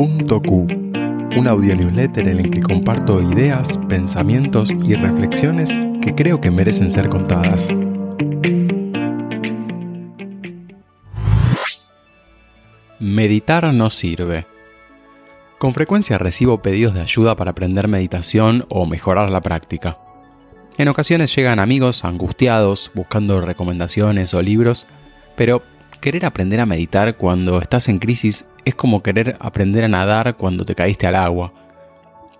Q, un audio newsletter en el que comparto ideas, pensamientos y reflexiones que creo que merecen ser contadas. Meditar no sirve. Con frecuencia recibo pedidos de ayuda para aprender meditación o mejorar la práctica. En ocasiones llegan amigos angustiados buscando recomendaciones o libros, pero querer aprender a meditar cuando estás en crisis es como querer aprender a nadar cuando te caíste al agua.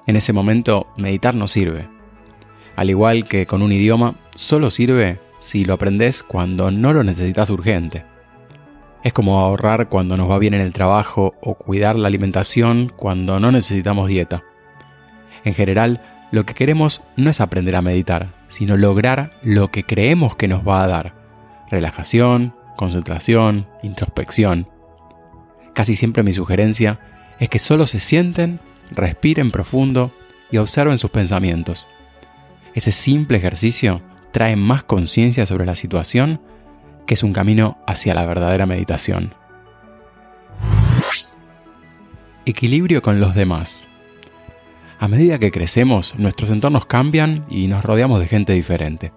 En ese momento, meditar no sirve. Al igual que con un idioma, solo sirve si lo aprendes cuando no lo necesitas urgente. Es como ahorrar cuando nos va bien en el trabajo o cuidar la alimentación cuando no necesitamos dieta. En general, lo que queremos no es aprender a meditar, sino lograr lo que creemos que nos va a dar. Relajación, concentración, introspección. Casi siempre mi sugerencia es que solo se sienten, respiren profundo y observen sus pensamientos. Ese simple ejercicio trae más conciencia sobre la situación que es un camino hacia la verdadera meditación. Equilibrio con los demás. A medida que crecemos, nuestros entornos cambian y nos rodeamos de gente diferente.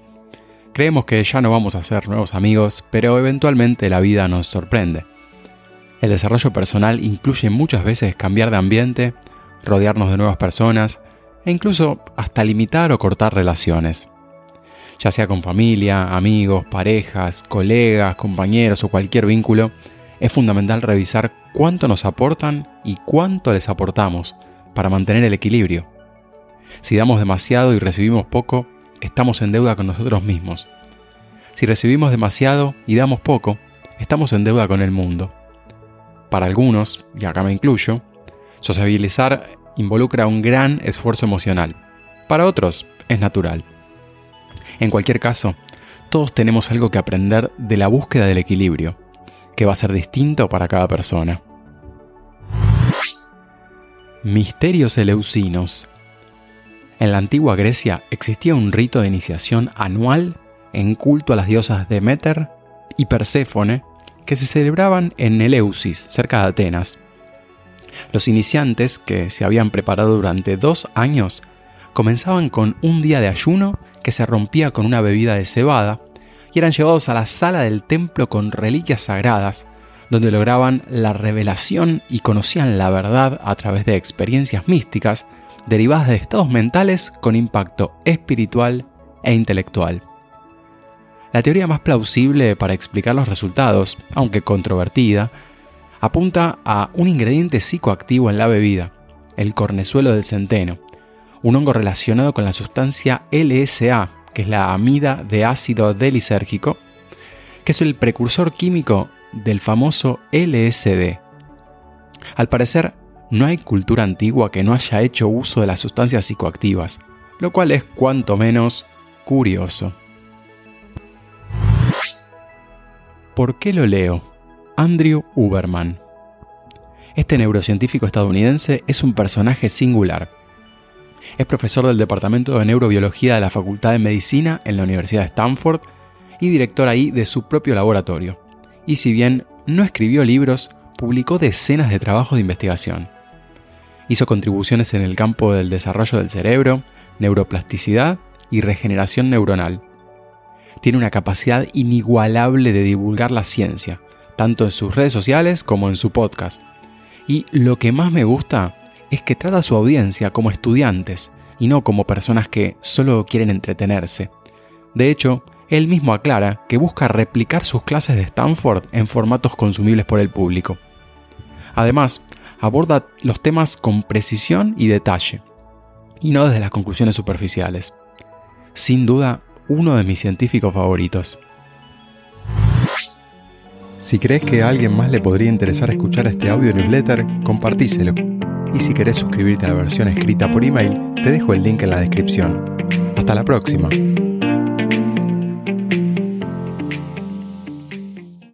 Creemos que ya no vamos a ser nuevos amigos, pero eventualmente la vida nos sorprende. El desarrollo personal incluye muchas veces cambiar de ambiente, rodearnos de nuevas personas e incluso hasta limitar o cortar relaciones. Ya sea con familia, amigos, parejas, colegas, compañeros o cualquier vínculo, es fundamental revisar cuánto nos aportan y cuánto les aportamos para mantener el equilibrio. Si damos demasiado y recibimos poco, estamos en deuda con nosotros mismos. Si recibimos demasiado y damos poco, estamos en deuda con el mundo. Para algunos, y acá me incluyo, sociabilizar involucra un gran esfuerzo emocional. Para otros, es natural. En cualquier caso, todos tenemos algo que aprender de la búsqueda del equilibrio, que va a ser distinto para cada persona. Misterios eleusinos en la antigua Grecia existía un rito de iniciación anual en culto a las diosas Demeter y Perséfone que se celebraban en Eleusis, cerca de Atenas. Los iniciantes, que se habían preparado durante dos años, comenzaban con un día de ayuno que se rompía con una bebida de cebada y eran llevados a la sala del templo con reliquias sagradas, donde lograban la revelación y conocían la verdad a través de experiencias místicas derivadas de estados mentales con impacto espiritual e intelectual. La teoría más plausible para explicar los resultados, aunque controvertida, apunta a un ingrediente psicoactivo en la bebida, el cornezuelo del centeno, un hongo relacionado con la sustancia LSA, que es la amida de ácido delisérgico, que es el precursor químico del famoso LSD. Al parecer, no hay cultura antigua que no haya hecho uso de las sustancias psicoactivas, lo cual es cuanto menos curioso. ¿Por qué lo leo? Andrew Uberman. Este neurocientífico estadounidense es un personaje singular. Es profesor del Departamento de Neurobiología de la Facultad de Medicina en la Universidad de Stanford y director ahí de su propio laboratorio. Y si bien no escribió libros, publicó decenas de trabajos de investigación. Hizo contribuciones en el campo del desarrollo del cerebro, neuroplasticidad y regeneración neuronal. Tiene una capacidad inigualable de divulgar la ciencia, tanto en sus redes sociales como en su podcast. Y lo que más me gusta es que trata a su audiencia como estudiantes y no como personas que solo quieren entretenerse. De hecho, él mismo aclara que busca replicar sus clases de Stanford en formatos consumibles por el público. Además, aborda los temas con precisión y detalle, y no desde las conclusiones superficiales. Sin duda, uno de mis científicos favoritos. Si crees que a alguien más le podría interesar escuchar este audio newsletter, compartíselo. Y si querés suscribirte a la versión escrita por email, te dejo el link en la descripción. Hasta la próxima.